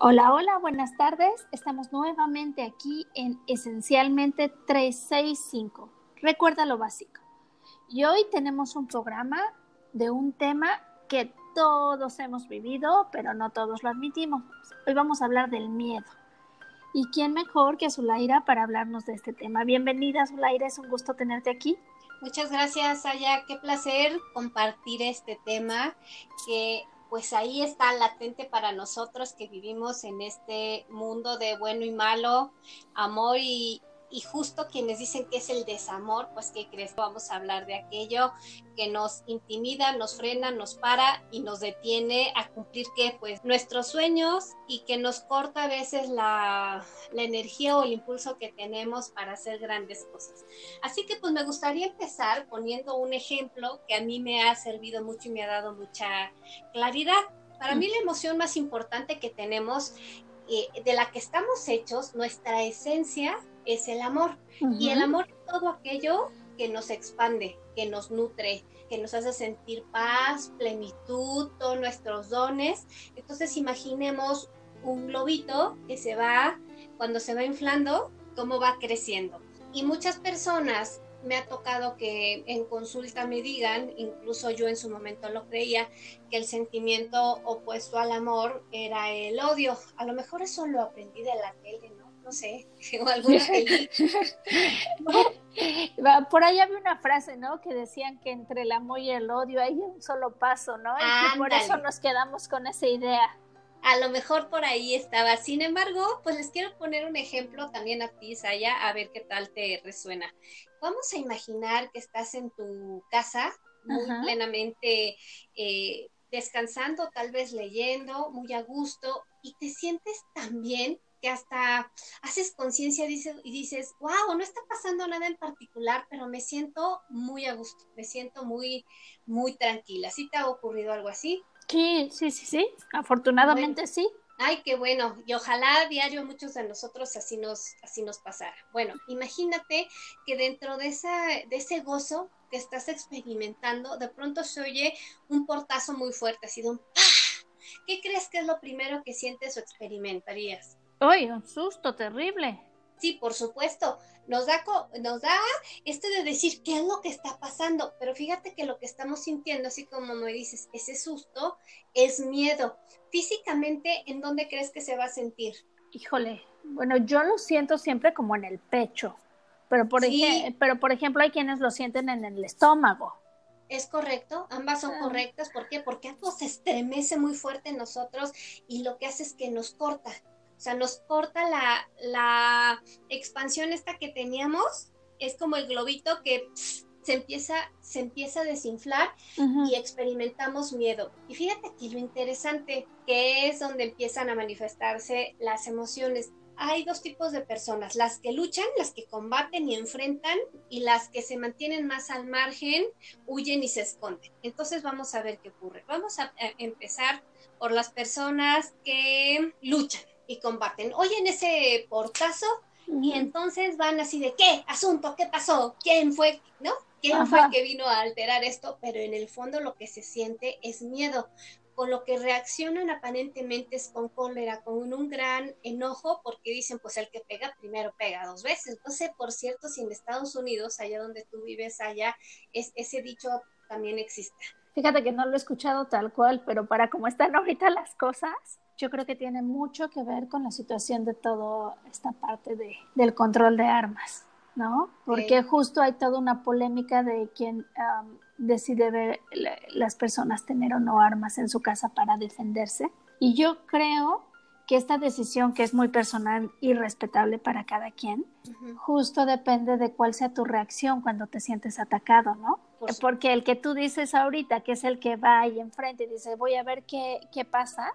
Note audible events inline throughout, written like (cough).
Hola, hola, buenas tardes. Estamos nuevamente aquí en Esencialmente 365. Recuerda lo básico. Y hoy tenemos un programa de un tema que todos hemos vivido, pero no todos lo admitimos. Hoy vamos a hablar del miedo. ¿Y quién mejor que Azulaira para hablarnos de este tema? Bienvenida, Azulaira, es un gusto tenerte aquí. Muchas gracias, Aya. Qué placer compartir este tema que pues ahí está latente para nosotros que vivimos en este mundo de bueno y malo, amor y, y justo quienes dicen que es el desamor, pues ¿qué crees? Vamos a hablar de aquello que nos intimida, nos frena, nos para y nos detiene a cumplir que pues nuestros sueños y que nos corta a veces la, la energía o el impulso que tenemos para hacer grandes cosas. Así que pues me gustaría empezar poniendo un ejemplo que a mí me ha servido mucho y me ha dado mucha claridad. Para mí la emoción más importante que tenemos eh, de la que estamos hechos, nuestra esencia es el amor. Y el amor es todo aquello que nos expande, que nos nutre, que nos hace sentir paz, plenitud, todos nuestros dones. Entonces imaginemos un globito que se va, cuando se va inflando, cómo va creciendo. Y muchas personas me ha tocado que en consulta me digan, incluso yo en su momento lo creía, que el sentimiento opuesto al amor era el odio. A lo mejor eso lo aprendí de la tele, ¿no? sé, (laughs) o alguna (laughs) (laughs) Por ahí había una frase, ¿no? Que decían que entre el amor y el odio hay un solo paso, ¿no? Y por eso nos quedamos con esa idea. A lo mejor por ahí estaba. Sin embargo, pues les quiero poner un ejemplo también a ti, Saya, a ver qué tal te resuena. Vamos a imaginar que estás en tu casa muy plenamente eh, descansando, tal vez leyendo, muy a gusto, y te sientes tan bien que hasta haces conciencia y dices, wow, no está pasando nada en particular, pero me siento muy a gusto, me siento muy, muy tranquila. ¿Sí te ha ocurrido algo así? Sí, sí, sí, sí, afortunadamente sí. Ay, qué bueno. Y ojalá a diario muchos de nosotros así nos, así nos pasara. Bueno, imagínate que dentro de, esa, de ese gozo que estás experimentando, de pronto se oye un portazo muy fuerte, así de un ¡pah! ¿Qué crees que es lo primero que sientes o experimentarías? ¡Ay, un susto terrible! Sí, por supuesto. Nos da, nos da esto de decir qué es lo que está pasando, pero fíjate que lo que estamos sintiendo, así como me dices, ese susto es miedo. Físicamente, ¿en dónde crees que se va a sentir? Híjole, bueno, yo lo siento siempre como en el pecho, pero por, pero por ejemplo hay quienes lo sienten en el estómago. Es correcto, ambas son ah. correctas. ¿Por qué? Porque algo se estremece muy fuerte en nosotros y lo que hace es que nos corta. O sea, nos corta la, la expansión esta que teníamos. Es como el globito que se, empieza, se empieza a desinflar y experimentamos miedo. Y fíjate que lo interesante que es donde empiezan a manifestarse las emociones. Hay dos tipos de personas, las que luchan, las que combaten y enfrentan, y las que se mantienen más al margen, huyen y se esconden. Entonces vamos a ver qué ocurre. Vamos a empezar por las personas que luchan y combaten. Oyen ese portazo y entonces van así de, ¿qué? Asunto, ¿qué pasó? ¿Quién fue? ¿No? ¿Quién fue el que vino a alterar esto? Pero en el fondo lo que se siente es miedo. Con lo que reaccionan aparentemente es con cólera, con un gran enojo, porque dicen, pues el que pega primero pega dos veces. No sé, por cierto, si en Estados Unidos, allá donde tú vives, allá, es, ese dicho también existe. Fíjate que no lo he escuchado tal cual, pero para cómo están (laughs) ahorita las cosas, yo creo que tiene mucho que ver con la situación de toda esta parte de, del control de armas, ¿no? Porque justo hay toda una polémica de quién decide ver las personas tener o no armas en su casa para defenderse. Y yo creo que esta decisión, que es muy personal y respetable para cada quien, justo depende de cuál sea tu reacción cuando te sientes atacado, ¿no? Porque el que tú dices ahorita, que es el que va ahí enfrente y dice, voy a ver qué, qué pasa,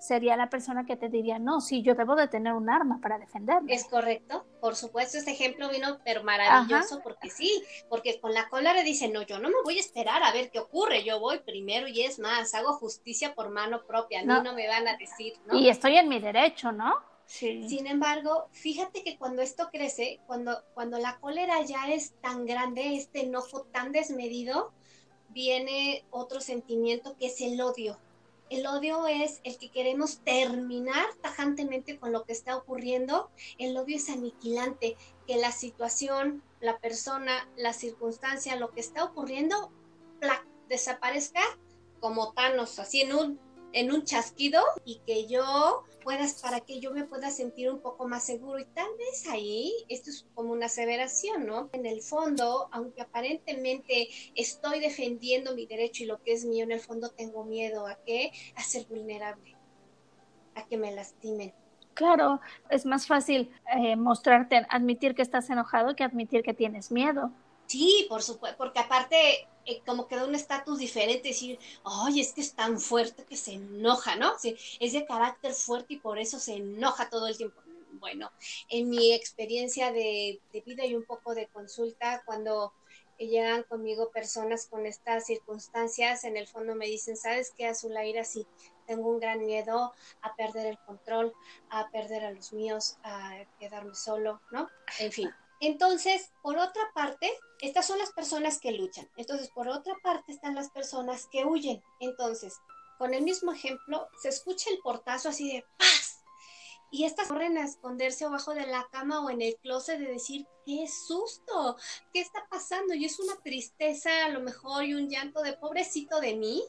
sería la persona que te diría, no, sí, yo debo de tener un arma para defenderme. Es correcto, por supuesto, este ejemplo vino, pero maravilloso, porque sí, porque con la cólera dice, no, yo no me voy a esperar a ver qué ocurre, yo voy primero y es más, hago justicia por mano propia, a mí no, me van a decir, ¿no? Y estoy en mi derecho, ¿no? Sin embargo, fíjate que cuando esto crece, cuando, cuando la cólera ya es tan grande, este enojo tan desmedido, viene otro sentimiento que es el odio El odio es el que queremos terminar tajantemente con lo que está ocurriendo. El odio es aniquilante, que la situación, la persona, la circunstancia, lo que está ocurriendo, desaparezca como Thanos, así en un en un chasquido y que yo puedas, para que yo me pueda sentir un poco más seguro. Y tal vez ahí, esto es como una aseveración, ¿no? En el fondo, aunque aparentemente estoy defendiendo mi derecho y lo que es mío, en el fondo tengo miedo a qué? A ser vulnerable, a que me lastimen. Claro, es más fácil eh, mostrarte, admitir que estás enojado que admitir que tienes miedo. Sí, por supuesto, porque aparte eh, como que da un estatus diferente, decir, ay, es que es tan fuerte que se enoja, ¿no? Sí, es de carácter fuerte y por eso se enoja todo el tiempo. Bueno, en mi experiencia de, vida y un poco de consulta, cuando llegan conmigo personas con estas circunstancias, en el fondo me dicen, ¿sabes qué, Azulaira? Sí, tengo un gran miedo a perder el control, a perder a los míos, a quedarme solo, ¿no? En fin, entonces, por otra parte, estas son las personas que luchan. Entonces, por otra parte están las personas que huyen. Entonces, con el mismo ejemplo, se escucha el portazo así de paz. Y estas corren a esconderse abajo de la cama o en el closet de decir, qué susto, qué está pasando. Y es una tristeza a lo mejor y un llanto de pobrecito de mí.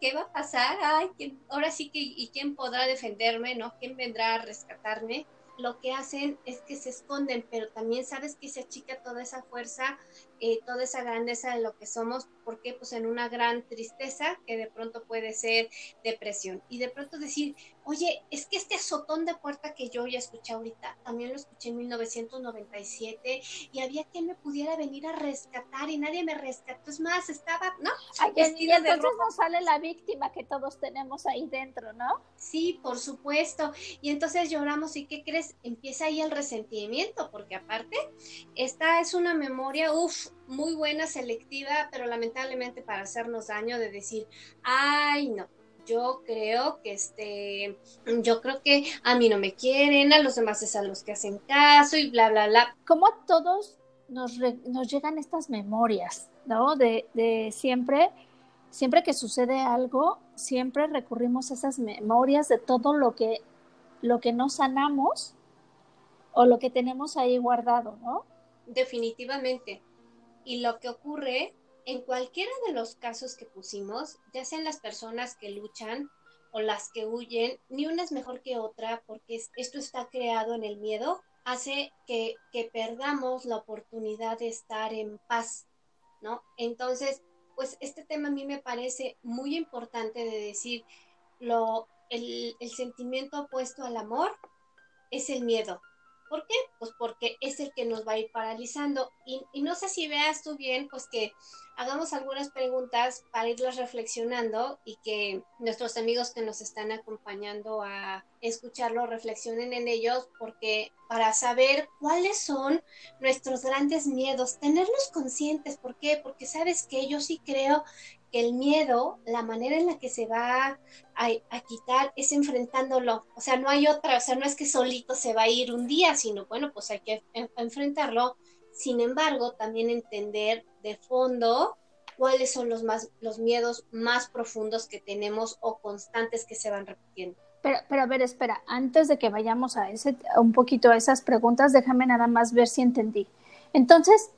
¿Qué va a pasar? Ay, ahora sí que, ¿y quién podrá defenderme? ¿No? ¿Quién vendrá a rescatarme? Lo que hacen es que se esconden, pero también sabes que se achica toda esa fuerza, eh, toda esa grandeza de lo que somos, porque pues en una gran tristeza que de pronto puede ser depresión. Y de pronto decir, oye, es que este azotón de puerta que yo ya escuché ahorita, también lo escuché en 1997 y había quien me pudiera venir a rescatar y nadie me rescató. Es más, estaba, ¿no? y entonces nos sale la víctima que todos tenemos ahí dentro, ¿no? Sí, por supuesto. Y entonces lloramos y ¿qué crees? empieza ahí el resentimiento, porque aparte, esta es una memoria, uff, muy buena, selectiva, pero lamentablemente para hacernos daño de decir, ay, no, yo creo que este, yo creo que a mí no me quieren, a los demás es a los que hacen caso y bla, bla, bla. Como a todos nos, nos llegan estas memorias, ¿no? De, de siempre, siempre que sucede algo, siempre recurrimos a esas memorias de todo lo que, lo que no sanamos o lo que tenemos ahí guardado, ¿no? Definitivamente. Y lo que ocurre en cualquiera de los casos que pusimos, ya sean las personas que luchan o las que huyen, ni una es mejor que otra porque esto está creado en el miedo, hace que, perdamos la oportunidad de estar en paz, ¿no? Entonces, pues este tema a mí me parece muy importante de decir, lo, el sentimiento opuesto al amor es el miedo. ¿Por qué? Pues porque es el que nos va a ir paralizando. Y, no sé si veas tú bien, pues que hagamos algunas preguntas para irlas reflexionando y que nuestros amigos que nos están acompañando a escucharlo reflexionen en ellos, porque para saber cuáles son nuestros grandes miedos, tenerlos conscientes. ¿Por qué? Porque sabes que yo sí creo que el miedo, la manera en la que se va a, quitar es enfrentándolo. O sea, no hay otra, o sea, no es que solito se va a ir un día, sino bueno, pues hay que enfrentarlo. Sin embargo, también entender de fondo cuáles son los más los miedos más profundos que tenemos o constantes que se van repitiendo. Pero, pero a ver, espera, antes de que vayamos a ese un poquito a esas preguntas, déjame nada más ver si entendí. Entonces,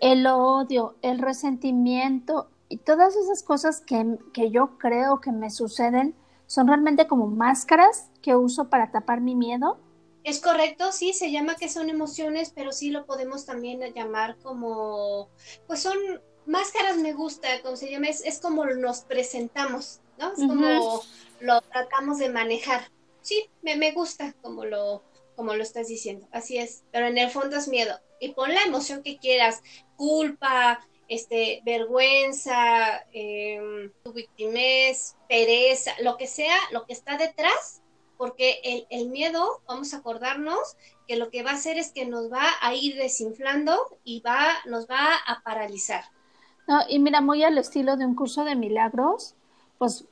el odio, el resentimiento, y todas esas cosas que, que yo creo que me suceden son realmente como máscaras que uso para tapar mi miedo. Es correcto, sí, se llama que son emociones, pero sí lo podemos también llamar como, pues son máscaras me gusta, como se llama, es, como nos presentamos, ¿no? Es como lo tratamos de manejar. Sí, me, me gusta como lo, como lo estás diciendo, así es, pero en el fondo es miedo. Y pon la emoción que quieras, culpa, este, vergüenza, tu victimez, pereza, lo que sea, lo que está detrás, porque el, el, miedo, vamos a acordarnos que lo que va a hacer es que nos va a ir desinflando y va, nos va a paralizar. No, y mira, muy al estilo de un curso de milagros, pues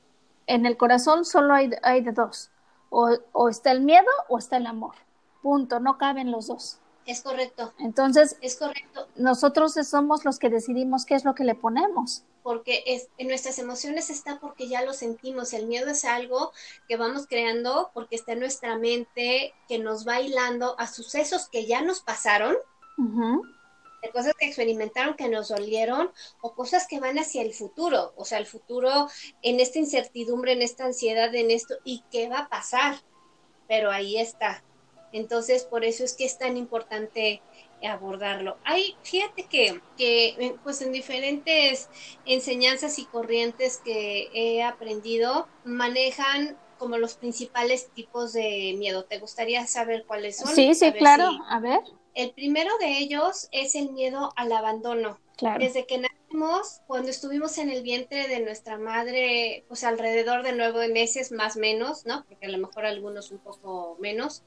en el corazón solo hay, hay de dos, o, o está el miedo o está el amor, punto, no caben los dos. Es correcto. Entonces, es correcto. Nosotros somos los que decidimos qué es lo que le ponemos. Porque es, en nuestras emociones está porque ya lo sentimos. El miedo es algo que vamos creando porque está en nuestra mente, que nos va hilando a sucesos que ya nos pasaron, de cosas que experimentaron que nos dolieron o cosas que van hacia el futuro. O sea, el futuro en esta incertidumbre, en esta ansiedad, en esto, ¿y qué va a pasar? Pero ahí está entonces, por eso es que es tan importante abordarlo. Hay, fíjate que, que eh, pues en diferentes enseñanzas y corrientes que he aprendido, manejan como los principales tipos de miedo. ¿Te gustaría saber cuáles son? Sí, sí, claro. A ver. El primero de ellos es el miedo al abandono. Claro. Desde que nacimos, cuando estuvimos en el vientre de nuestra madre, pues alrededor de nueve meses más menos, ¿no? Porque a lo mejor algunos un poco menos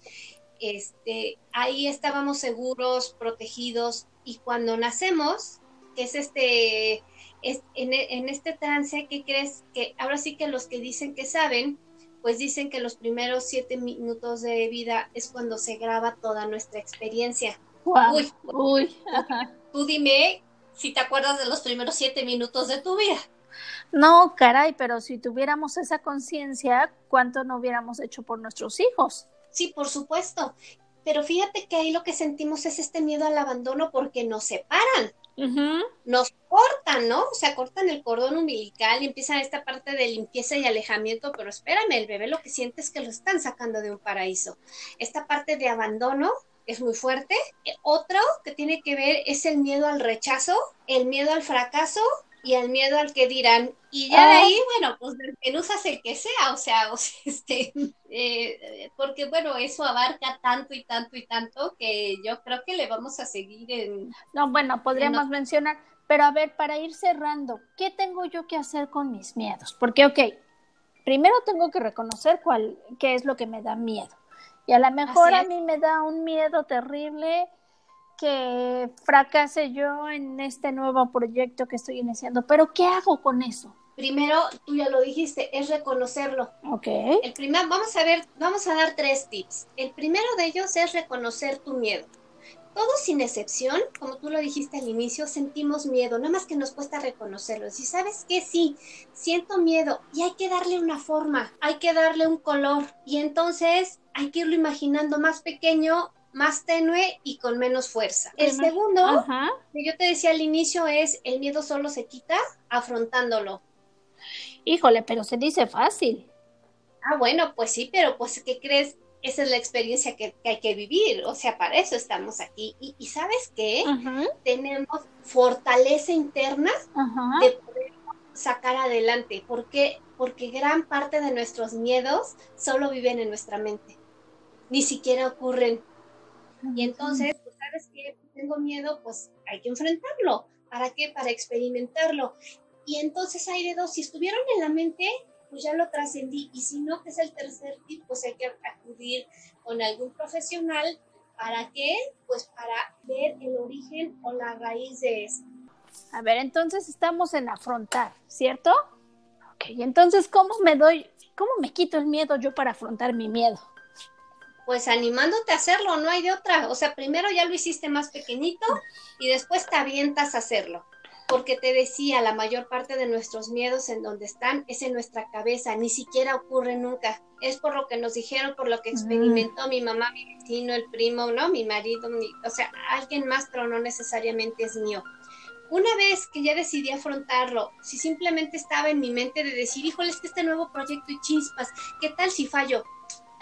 este, ahí estábamos seguros, protegidos, y cuando nacemos, que es este, en, este trance, ¿qué crees? Que ahora sí que los que dicen que saben, pues dicen que los primeros siete minutos de vida es cuando se graba toda nuestra experiencia. Uy, uy, Tú dime si te acuerdas de los primeros siete minutos de tu vida. No, caray, pero si tuviéramos esa conciencia, ¿cuánto no hubiéramos hecho por nuestros hijos? Sí, por supuesto. Pero fíjate que ahí lo que sentimos es este miedo al abandono porque nos separan. Nos cortan, ¿no? O sea, cortan el cordón umbilical y empiezan esta parte de limpieza y alejamiento, pero espérame, el bebé lo que siente es que lo están sacando de un paraíso. Esta parte de abandono es muy fuerte. Otro que tiene que ver es el miedo al rechazo, el miedo al fracaso y el miedo al que dirán. Y ya de ah. ahí, bueno, pues que no usas el que sea, o sea, o (laughs) este, eh, porque bueno, eso abarca tanto y tanto y tanto que yo creo que le vamos a seguir en... No, bueno, podríamos mencionar, pero a ver, para ir cerrando, ¿qué tengo yo que hacer con mis miedos? Porque, ok, primero tengo que reconocer cuál, qué es lo que me da miedo. Y a lo mejor a mí me da un miedo terrible que fracase yo en este nuevo proyecto que estoy iniciando, pero ¿qué hago con eso? Primero, tú ya lo dijiste, es reconocerlo. Ok. El primer, vamos a ver, vamos a dar tres tips. El primero de ellos es reconocer tu miedo. Todos sin excepción, como tú lo dijiste al inicio, sentimos miedo, nada más que nos cuesta reconocerlo. Si sabes que sí, siento miedo y hay que darle una forma, hay que darle un color y entonces hay que irlo imaginando más pequeño más tenue y con menos fuerza. El segundo, que yo te decía al inicio, es el miedo solo se quita afrontándolo. Híjole, pero se dice fácil. Ah, bueno, pues sí, pero pues, ¿qué crees? Esa es la experiencia que, hay que vivir, o sea, para eso estamos aquí. Y, ¿sabes qué? Tenemos fortaleza interna de poder sacar adelante. ¿Por qué? Porque gran parte de nuestros miedos solo viven en nuestra mente. Ni siquiera ocurren y entonces, pues sabes que tengo miedo, pues hay que enfrentarlo. ¿Para qué? Para experimentarlo. Y entonces hay de dos, si estuvieron en la mente, pues ya lo trascendí. Y si no, que es el tercer tip, pues hay que acudir con algún profesional. ¿Para qué? Pues para ver el origen o la raíz de eso. A ver, entonces estamos en afrontar, ¿cierto? Ok, entonces, ¿cómo me doy, cómo me quito el miedo yo para afrontar mi miedo? Pues animándote a hacerlo, no hay de otra. O sea, primero ya lo hiciste más pequeñito y después te avientas a hacerlo. Porque te decía, la mayor parte de nuestros miedos en donde están es en nuestra cabeza, ni siquiera ocurre nunca. Es por lo que nos dijeron, por lo que experimentó mi mamá, mi vecino, el primo, ¿no? Mi marido, o sea, alguien más, pero no necesariamente es mío. Una vez que ya decidí afrontarlo, si simplemente estaba en mi mente de decir, híjole, es que este nuevo proyecto y chispas, ¿qué tal si fallo?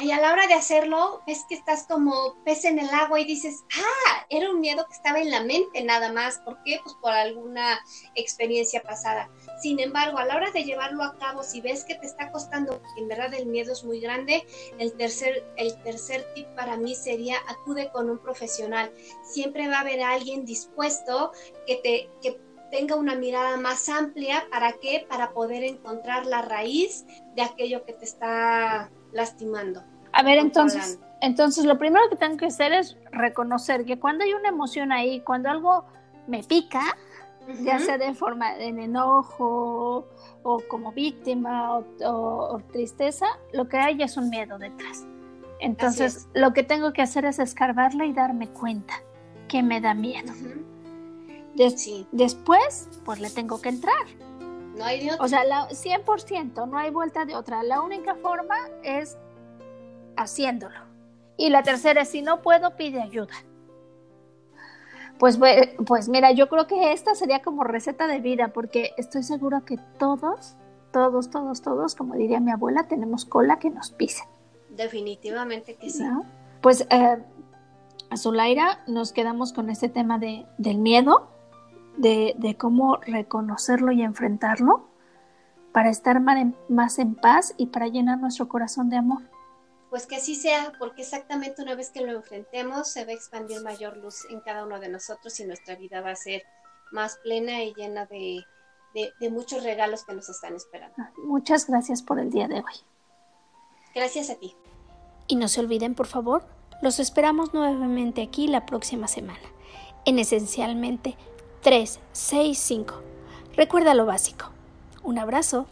Y a la hora de hacerlo, ves que estás como pez en el agua y dices, ah, era un miedo que estaba en la mente nada más. ¿Por qué? Pues por alguna experiencia pasada. Sin embargo, a la hora de llevarlo a cabo, si ves que te está costando, en verdad el miedo es muy grande, el tercer, el tercer tip para mí sería acude con un profesional. Siempre va a haber alguien dispuesto que te, que tenga una mirada más amplia. ¿Para qué? Para poder encontrar la raíz de aquello que te está lastimando. A ver, entonces, entonces lo primero que tengo que hacer es reconocer que cuando hay una emoción ahí, cuando algo me pica, ya sea de forma de enojo o como víctima o, tristeza, lo que hay es un miedo detrás. Entonces, lo que tengo que hacer es escarbarla y darme cuenta. que me da miedo. Después, pues le tengo que entrar. No hay de otra. O sea, la, 100%, no hay vuelta de otra. La única forma es haciéndolo. Y la tercera es, si no puedo, pide ayuda. Pues, pues mira, yo creo que esta sería como receta de vida, porque estoy segura que todos, todos, todos, todos, como diría mi abuela, tenemos cola que nos pisen. Definitivamente que sí. Pues, eh, Azulaira, nos quedamos con este tema de, del miedo, de, de, cómo reconocerlo y enfrentarlo para estar más en paz y para llenar nuestro corazón de amor pues que así sea, porque exactamente una vez que lo enfrentemos se va a expandir mayor luz en cada uno de nosotros y nuestra vida va a ser más plena y llena de, muchos regalos que nos están esperando. Ah, muchas gracias por el día de hoy. Gracias a ti. Y no se olviden, por favor, los esperamos nuevamente aquí la próxima semana, en esencialmente 3, 6, 5. Recuerda lo básico. Un abrazo.